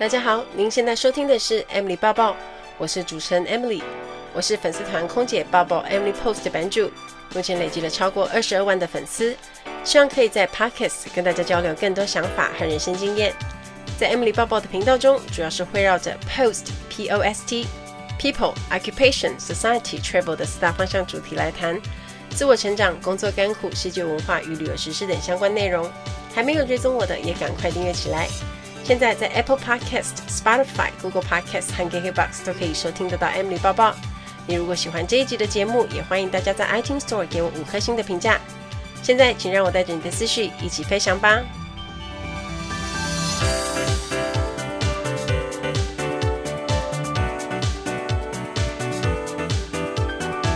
大家好，您现在收听的是 Emily 报报，我是主持人 Emily，我是粉丝团空姐报报 Emily Post 的版主，目前累积了超过二十二万的粉丝，希望可以在 Podcast 跟大家交流更多想法和人生经验。在 Emily 报报的频道中，主要是围绕着 Post P O S T People Occupation Society Travel 的四大方向主题来谈自我成长、工作甘苦、世界文化与旅游实事等相关内容。还没有追踪我的，也赶快订阅起来。现在在 Apple Podcast、Spotify、Google Podcast 和 KKBox 都可以收听得到 Emily 报报。你如果喜欢这一集的节目，也欢迎大家在 iTunes Store 给我五颗星的评价。现在，请让我带着你的思绪一起飞翔吧。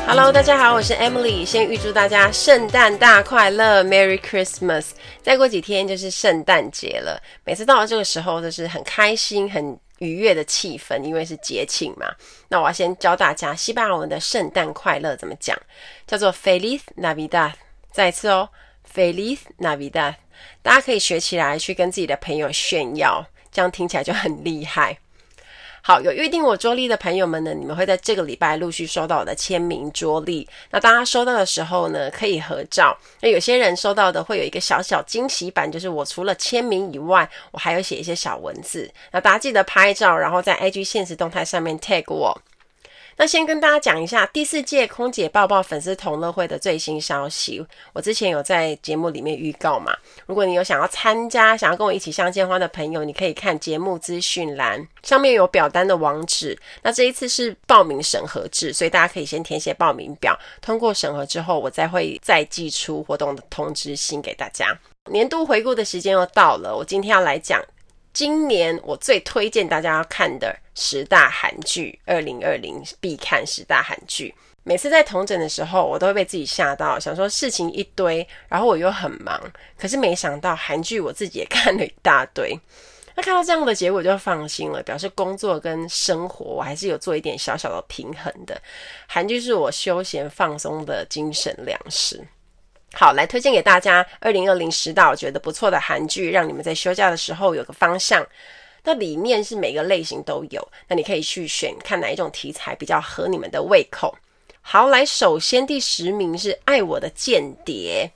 Hello，大家好，我是 Emily。先预祝大家圣诞大快乐，Merry Christmas！再过几天就是圣诞节了，每次到了这个时候都是很开心、很愉悦的气氛，因为是节庆嘛。那我要先教大家西班牙文的圣诞快乐怎么讲，叫做 Feliz Navidad。再一次哦，Feliz Navidad，大家可以学起来去跟自己的朋友炫耀，这样听起来就很厉害。好，有预定我桌历的朋友们呢，你们会在这个礼拜陆续收到我的签名桌历。那大家收到的时候呢，可以合照。那有些人收到的会有一个小小惊喜版，就是我除了签名以外，我还有写一些小文字。那大家记得拍照，然后在 IG 现实动态上面 tag 我。那先跟大家讲一下第四届空姐抱抱粉丝同乐会的最新消息。我之前有在节目里面预告嘛，如果你有想要参加、想要跟我一起相见欢的朋友，你可以看节目资讯栏上面有表单的网址。那这一次是报名审核制，所以大家可以先填写报名表，通过审核之后，我再会再寄出活动的通知信给大家。年度回顾的时间又到了，我今天要来讲。今年我最推荐大家要看的十大韩剧，二零二零必看十大韩剧。每次在同诊的时候，我都会被自己吓到，想说事情一堆，然后我又很忙，可是没想到韩剧我自己也看了一大堆。那看到这样的结果就放心了，表示工作跟生活我还是有做一点小小的平衡的。韩剧是我休闲放松的精神粮食。好，来推荐给大家二零二零十大我觉得不错的韩剧，让你们在休假的时候有个方向。那里面是每个类型都有，那你可以去选看哪一种题材比较合你们的胃口。好，来，首先第十名是《爱我的间谍》。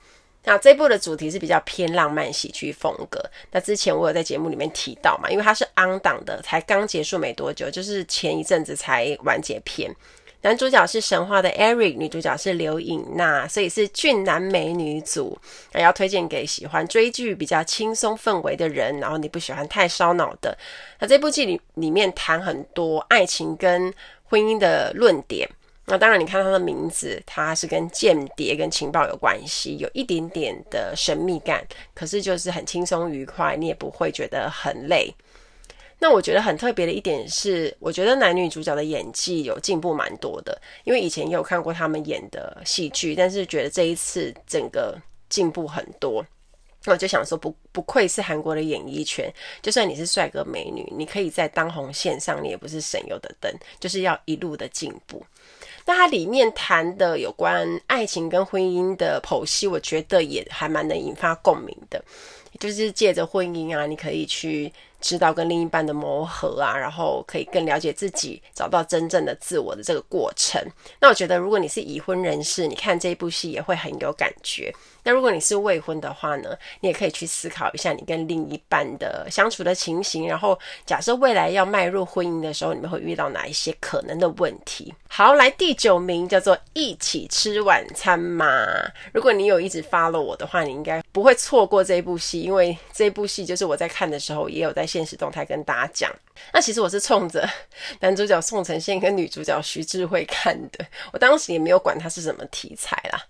那这部的主题是比较偏浪漫喜剧风格。那之前我有在节目里面提到嘛，因为它是 on 档的，才刚结束没多久，就是前一阵子才完结篇。男主角是神话的 Eric，女主角是刘颖娜，所以是俊男美女组。那要推荐给喜欢追剧比较轻松氛围的人，然后你不喜欢太烧脑的。那这部剧里里面谈很多爱情跟婚姻的论点。那当然，你看他的名字，它是跟间谍跟情报有关系，有一点点的神秘感，可是就是很轻松愉快，你也不会觉得很累。那我觉得很特别的一点是，我觉得男女主角的演技有进步蛮多的，因为以前也有看过他们演的戏剧，但是觉得这一次整个进步很多。那我就想说不，不愧是韩国的演艺圈，就算你是帅哥美女，你可以在当红线上，你也不是省油的灯，就是要一路的进步。那它里面谈的有关爱情跟婚姻的剖析，我觉得也还蛮能引发共鸣的，就是借着婚姻啊，你可以去。知道跟另一半的磨合啊，然后可以更了解自己，找到真正的自我的这个过程。那我觉得，如果你是已婚人士，你看这一部戏也会很有感觉。那如果你是未婚的话呢，你也可以去思考一下你跟另一半的相处的情形。然后，假设未来要迈入婚姻的时候，你们会遇到哪一些可能的问题？好，来第九名叫做一起吃晚餐嘛。如果你有一直 follow 我的话，你应该不会错过这一部戏，因为这部戏就是我在看的时候也有在。现实动态跟大家讲，那其实我是冲着 男主角宋承宪跟女主角徐智慧看的，我当时也没有管他是什么题材啦，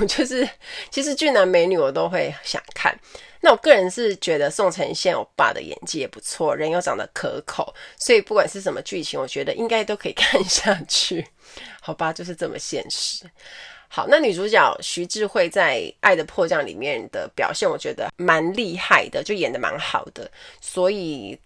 我就是其实俊男美女我都会想看。那我个人是觉得宋承宪欧巴的演技也不错，人又长得可口，所以不管是什么剧情，我觉得应该都可以 看下去。好吧，就是这么现实。好，那女主角徐智慧在《爱的迫降》里面的表现，我觉得蛮厉害的，就演得蛮好的，所以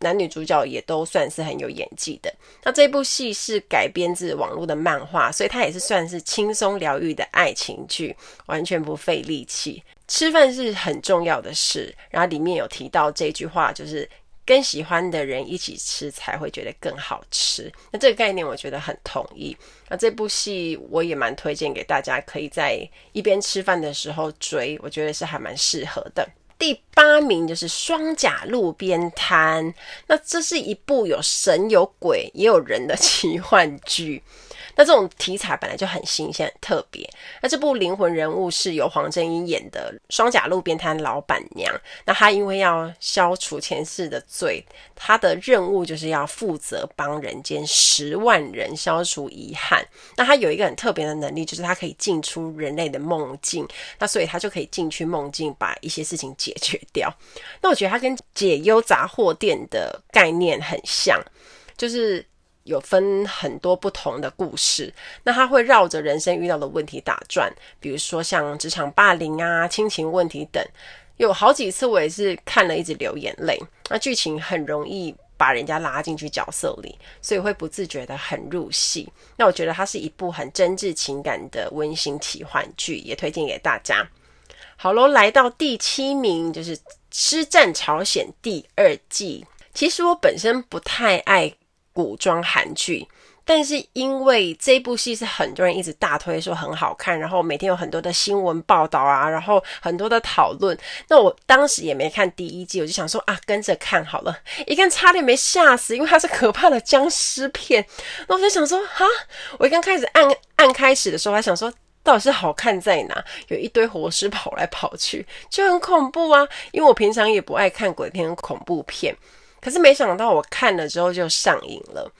男女主角也都算是很有演技的。那这部戏是改编自网络的漫画，所以它也是算是轻松疗愈的爱情剧，完全不费力气。吃饭是很重要的事，然后里面有提到这句话，就是跟喜欢的人一起吃才会觉得更好吃。那这个概念我觉得很同意。那这部戏我也蛮推荐给大家，可以在一边吃饭的时候追，我觉得是还蛮适合的。第八名就是《双甲路边摊》，那这是一部有神有鬼也有人的奇幻剧。那这种题材本来就很新鲜、很特别。那这部灵魂人物是由黄真英演的双甲路边摊老板娘。那她因为要消除前世的罪，她的任务就是要负责帮人间十万人消除遗憾。那她有一个很特别的能力，就是她可以进出人类的梦境。那所以她就可以进去梦境，把一些事情解决掉。那我觉得她跟解忧杂货店的概念很像，就是。有分很多不同的故事，那他会绕着人生遇到的问题打转，比如说像职场霸凌啊、亲情问题等。有好几次我也是看了一直流眼泪，那剧情很容易把人家拉进去角色里，所以会不自觉的很入戏。那我觉得它是一部很真挚情感的温馨奇幻剧，也推荐给大家。好喽，来到第七名就是《师战朝鲜》第二季。其实我本身不太爱。古装韩剧，但是因为这部戏是很多人一直大推说很好看，然后每天有很多的新闻报道啊，然后很多的讨论。那我当时也没看第一季，我就想说啊，跟着看好了。一看差点没吓死，因为它是可怕的僵尸片。那我就想说哈，我刚开始按按开始的时候，还想说到底是好看在哪？有一堆活尸跑来跑去，就很恐怖啊。因为我平常也不爱看鬼片、恐怖片。可是没想到我看了之后就上瘾了，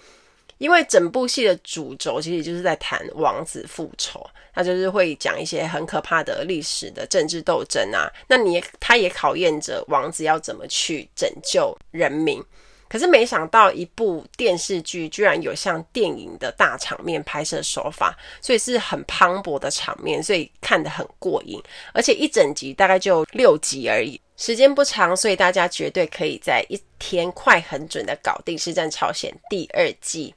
因为整部戏的主轴其实就是在谈王子复仇，他就是会讲一些很可怕的历史的政治斗争啊。那你也他也考验着王子要怎么去拯救人民。可是没想到一部电视剧居然有像电影的大场面拍摄手法，所以是很磅礴的场面，所以看得很过瘾。而且一整集大概就六集而已。时间不长，所以大家绝对可以在一天快很准的搞定《师战朝鲜》第二季。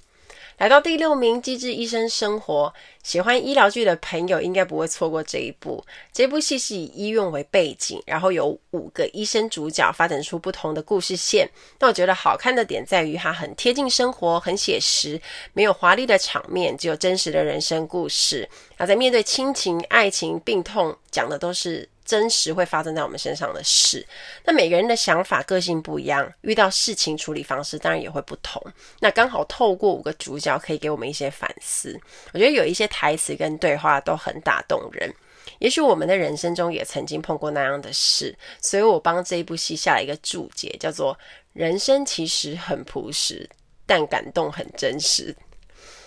来到第六名，《机智医生生活》，喜欢医疗剧的朋友应该不会错过这一部。这部戏是以医院为背景，然后有五个医生主角发展出不同的故事线。那我觉得好看的点在于它很贴近生活，很写实，没有华丽的场面，只有真实的人生故事。那在面对亲情、爱情、病痛，讲的都是。真实会发生在我们身上的事，那每个人的想法、个性不一样，遇到事情处理方式当然也会不同。那刚好透过五个主角，可以给我们一些反思。我觉得有一些台词跟对话都很打动人。也许我们的人生中也曾经碰过那样的事，所以我帮这一部戏下了一个注解，叫做“人生其实很朴实，但感动很真实”。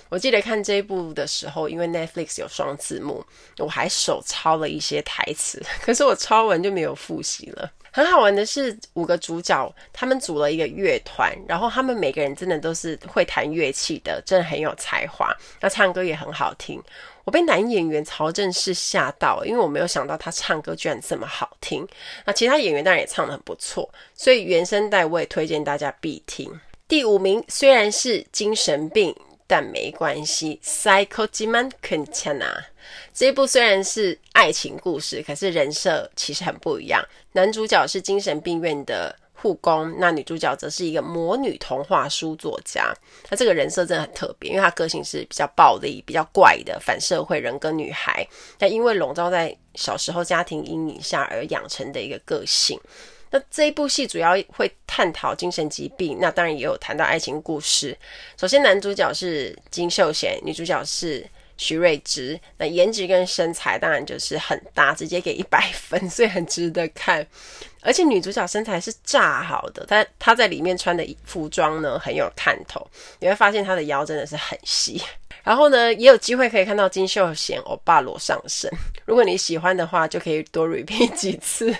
我记得看这一部的时候，因为 Netflix 有双字幕，我还手抄了一些台词，可是我抄完就没有复习了。很好玩的是，五个主角他们组了一个乐团，然后他们每个人真的都是会弹乐器的，真的很有才华。那唱歌也很好听，我被男演员曹正奭吓到，因为我没有想到他唱歌居然这么好听。那其他演员当然也唱得很不错，所以原声带我也推荐大家必听。第五名虽然是精神病。但没关系，Psychojiman Kenchana 这一部虽然是爱情故事，可是人设其实很不一样。男主角是精神病院的护工，那女主角则是一个魔女童话书作家。那这个人设真的很特别，因为她个性是比较暴力、比较怪的反社会人格女孩。但因为笼罩在小时候家庭阴影下而养成的一个个性。那这一部戏主要会探讨精神疾病，那当然也有谈到爱情故事。首先，男主角是金秀贤，女主角是徐睿知。那颜值跟身材当然就是很搭，直接给一百分，所以很值得看。而且女主角身材是炸好的，她她在里面穿的服装呢很有看头，你会发现她的腰真的是很细。然后呢，也有机会可以看到金秀贤欧巴裸上身。如果你喜欢的话，就可以多 repeat 几次。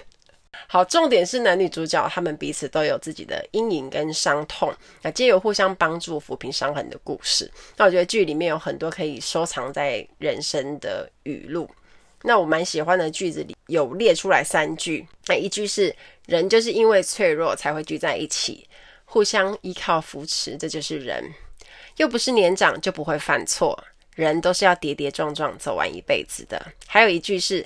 好，重点是男女主角他们彼此都有自己的阴影跟伤痛，那皆有互相帮助、抚平伤痕的故事。那我觉得剧里面有很多可以收藏在人生的语录。那我蛮喜欢的句子里有列出来三句，那一句是“人就是因为脆弱才会聚在一起，互相依靠扶持，这就是人。又不是年长就不会犯错，人都是要跌跌撞撞走完一辈子的。”还有一句是。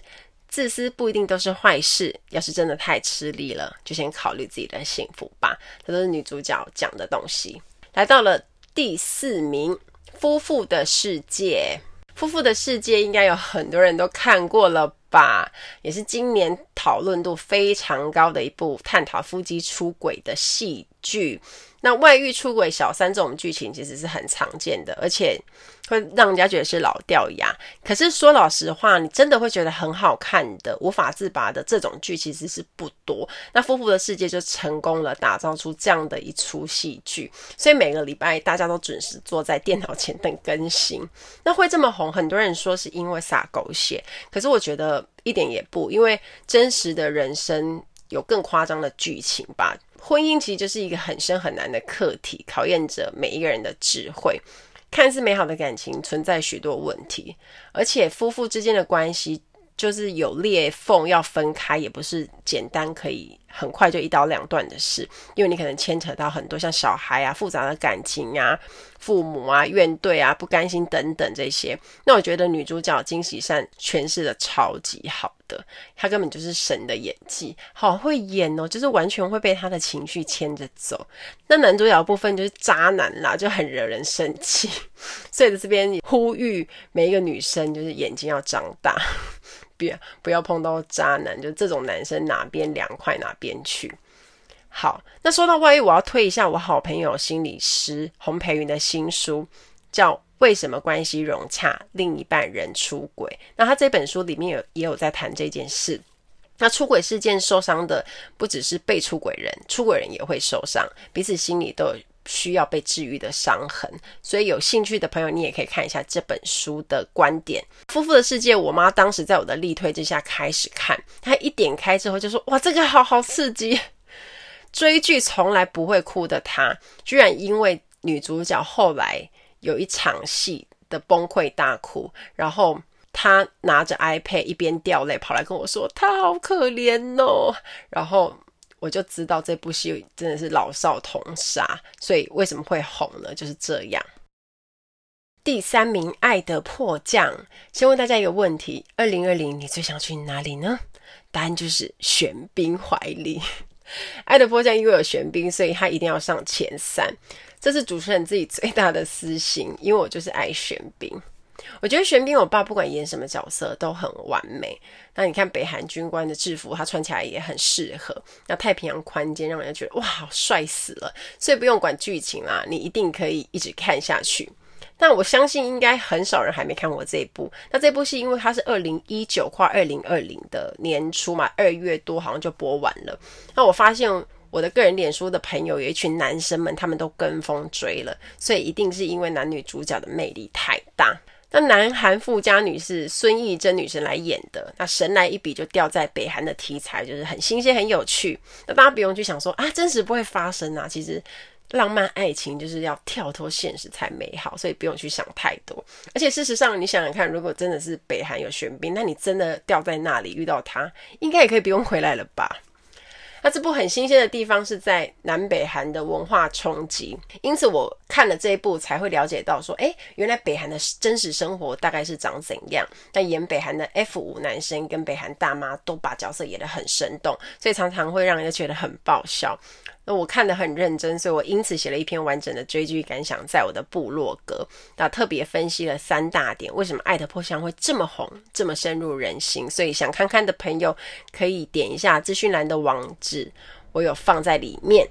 自私不一定都是坏事，要是真的太吃力了，就先考虑自己的幸福吧。这都是女主角讲的东西。来到了第四名，《夫妇的世界》。《夫妇的世界》应该有很多人都看过了吧？也是今年讨论度非常高的一部探讨夫妻出轨的戏剧。那外遇、出轨、小三这种剧情其实是很常见的，而且会让人家觉得是老掉牙。可是说老实话，你真的会觉得很好看的、无法自拔的这种剧其实是不多。那《夫妇的世界》就成功了，打造出这样的一出戏剧，所以每个礼拜大家都准时坐在电脑前等更新。那会这么红，很多人说是因为撒狗血，可是我觉得一点也不，因为真实的人生有更夸张的剧情吧。婚姻其实就是一个很深很难的课题，考验着每一个人的智慧。看似美好的感情存在许多问题，而且夫妇之间的关系就是有裂缝，要分开也不是简单可以很快就一刀两断的事，因为你可能牵扯到很多像小孩啊、复杂的感情啊、父母啊、怨怼啊、不甘心等等这些。那我觉得女主角金喜善诠释的超级好。的，她根本就是神的演技，好会演哦，就是完全会被他的情绪牵着走。那男主角部分就是渣男啦，就很惹人生气。所以在这边呼吁每一个女生，就是眼睛要长大，别不要碰到渣男，就这种男生哪边凉快哪边去。好，那说到外遇，我要推一下我好朋友心理师洪培云的新书，叫。为什么关系融洽，另一半人出轨？那他这本书里面有也有在谈这件事。那出轨事件受伤的不只是被出轨人，出轨人也会受伤，彼此心里都有需要被治愈的伤痕。所以有兴趣的朋友，你也可以看一下这本书的观点。夫妇的世界，我妈当时在我的力推之下开始看，她一点开之后就说：“哇，这个好好刺激！”追剧从来不会哭的她，居然因为女主角后来。有一场戏的崩溃大哭，然后他拿着 iPad 一边掉泪跑来跟我说：“他好可怜哦。”然后我就知道这部戏真的是老少通杀，所以为什么会红呢？就是这样。第三名，《爱的迫降》。先问大家一个问题：二零二零你最想去哪里呢？答案就是玄彬怀里。《爱的迫降》因为有玄彬，所以他一定要上前三。这是主持人自己最大的私心，因为我就是爱玄彬。我觉得玄彬我爸不管演什么角色都很完美。那你看北韩军官的制服，他穿起来也很适合。那太平洋宽肩，让人家觉得哇，好帅死了。所以不用管剧情啦，你一定可以一直看下去。但我相信应该很少人还没看过这一部。那这部戏因为它是二零一九跨二零二零的年初嘛，二月多好像就播完了。那我发现。我的个人脸书的朋友有一群男生们，他们都跟风追了，所以一定是因为男女主角的魅力太大。那南韩富家女是孙艺珍女神来演的，那神来一笔就掉在北韩的题材，就是很新鲜、很有趣。那大家不用去想说啊，真实不会发生啊。其实浪漫爱情就是要跳脱现实才美好，所以不用去想太多。而且事实上，你想想看，如果真的是北韩有玄彬，那你真的掉在那里遇到他，应该也可以不用回来了吧？那这部很新鲜的地方是在南北韩的文化冲击，因此我看了这一部才会了解到说，哎，原来北韩的真实生活大概是长怎样。但演北韩的 F 五男生跟北韩大妈都把角色演得很生动，所以常常会让人觉得很爆笑。我看得很认真，所以我因此写了一篇完整的追剧感想，在我的部落格，那特别分析了三大点，为什么《爱的迫降》会这么红，这么深入人心。所以想看看的朋友可以点一下资讯栏的网址，我有放在里面。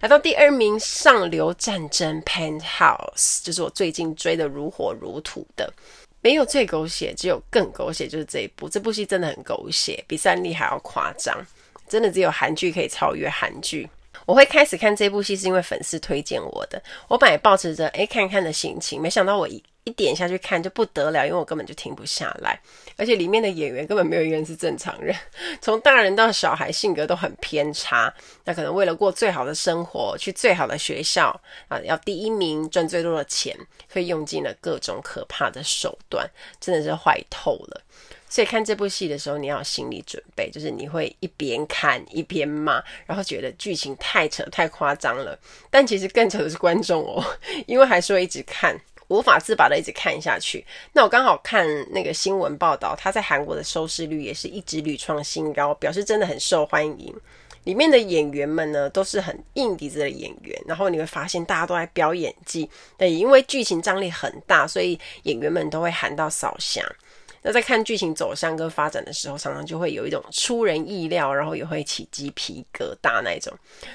来到第二名，《上流战争》Penthouse，就是我最近追得如火如荼的，没有最狗血，只有更狗血，就是这一部。这部戏真的很狗血，比三立还要夸张，真的只有韩剧可以超越韩剧。我会开始看这部戏是因为粉丝推荐我的。我本来抱持着诶看看的心情，没想到我一一点下去看就不得了，因为我根本就停不下来。而且里面的演员根本没有一个人是正常人，从大人到小孩性格都很偏差。那可能为了过最好的生活，去最好的学校啊，要第一名，赚最多的钱，会用尽了各种可怕的手段，真的是坏透了。所以看这部戏的时候，你要有心理准备，就是你会一边看一边骂，然后觉得剧情太扯、太夸张了。但其实更扯的是观众哦，因为还是会一直看。无法自拔的一直看下去。那我刚好看那个新闻报道，他在韩国的收视率也是一直屡创新高，表示真的很受欢迎。里面的演员们呢，都是很硬底子的演员，然后你会发现大家都在飙演技。对，因为剧情张力很大，所以演员们都会喊到扫翔。那在看剧情走向跟发展的时候，常常就会有一种出人意料，然后也会起鸡皮疙瘩那一种。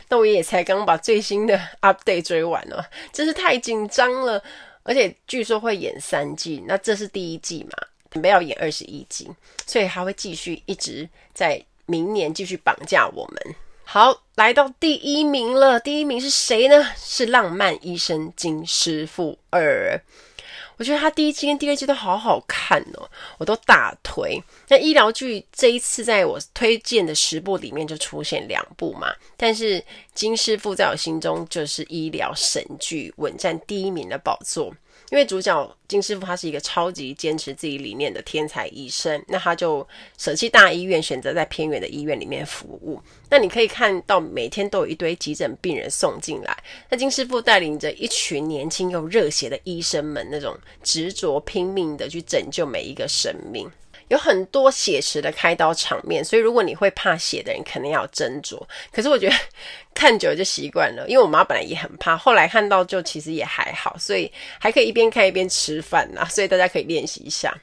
那我也才刚把最新的 update 追完了，真是太紧张了。而且据说会演三季，那这是第一季嘛，准备要演二十一季，所以还会继续一直在明年继续绑架我们。好，来到第一名了。第一名是谁呢？是《浪漫医生金师傅二》。我觉得他第一季跟第二季都好好看哦，我都大推。那医疗剧这一次在我推荐的十部里面就出现两部嘛，但是金师傅在我心中就是医疗神剧，稳占第一名的宝座。因为主角金师傅他是一个超级坚持自己理念的天才医生，那他就舍弃大医院，选择在偏远的医院里面服务。那你可以看到每天都有一堆急诊病人送进来，那金师傅带领着一群年轻又热血的医生们，那种执着拼命的去拯救每一个生命。有很多写实的开刀场面，所以如果你会怕血的人，肯定要斟酌。可是我觉得看久了就习惯了，因为我妈本来也很怕，后来看到就其实也还好，所以还可以一边看一边吃饭呐。所以大家可以练习一下，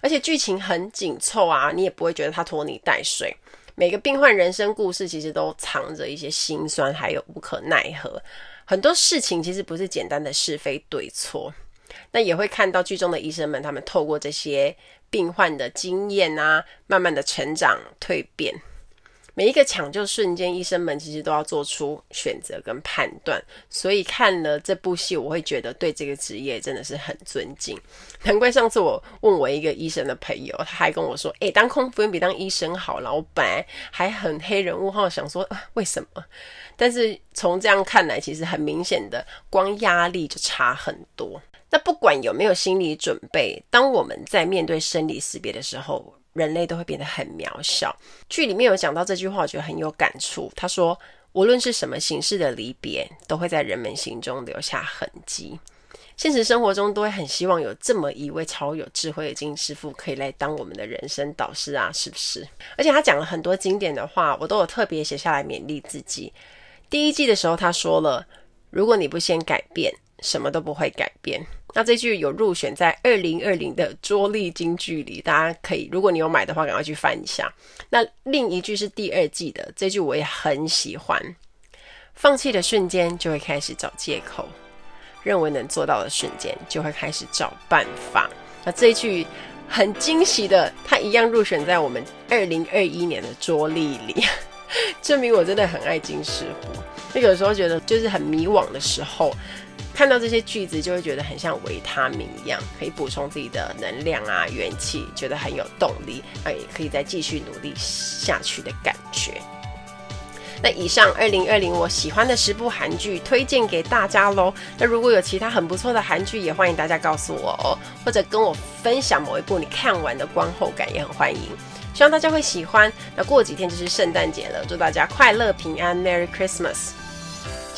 而且剧情很紧凑啊，你也不会觉得它拖泥带水。每个病患人生故事其实都藏着一些心酸，还有无可奈何。很多事情其实不是简单的是非对错。那也会看到剧中的医生们，他们透过这些病患的经验啊，慢慢的成长蜕变。每一个抢救瞬间，医生们其实都要做出选择跟判断。所以看了这部戏，我会觉得对这个职业真的是很尊敬。难怪上次我问我一个医生的朋友，他还跟我说：“诶，当空服员比当医生好。”老板还很黑人问号，想说啊为什么？但是从这样看来，其实很明显的，光压力就差很多。那不管有没有心理准备，当我们在面对生离死别的时候，人类都会变得很渺小。剧里面有讲到这句话，我觉得很有感触。他说：“无论是什么形式的离别，都会在人们心中留下痕迹。”现实生活中都会很希望有这么一位超有智慧的金师傅可以来当我们的人生导师啊，是不是？而且他讲了很多经典的话，我都有特别写下来勉励自己。第一季的时候，他说了：“如果你不先改变，什么都不会改变。”那这句有入选在二零二零的桌历金句里，大家可以，如果你有买的话，赶快去翻一下。那另一句是第二季的，这句我也很喜欢。放弃的瞬间，就会开始找借口；认为能做到的瞬间，就会开始找办法。那这句很惊喜的，它一样入选在我们二零二一年的桌历里，证明我真的很爱金师傅。那有时候觉得就是很迷惘的时候。看到这些句子，就会觉得很像维他命一样，可以补充自己的能量啊、元气，觉得很有动力，那也可以再继续努力下去的感觉。那以上二零二零我喜欢的十部韩剧推荐给大家喽。那如果有其他很不错的韩剧，也欢迎大家告诉我哦，或者跟我分享某一部你看完的观后感，也很欢迎。希望大家会喜欢。那过几天就是圣诞节了，祝大家快乐平安，Merry Christmas！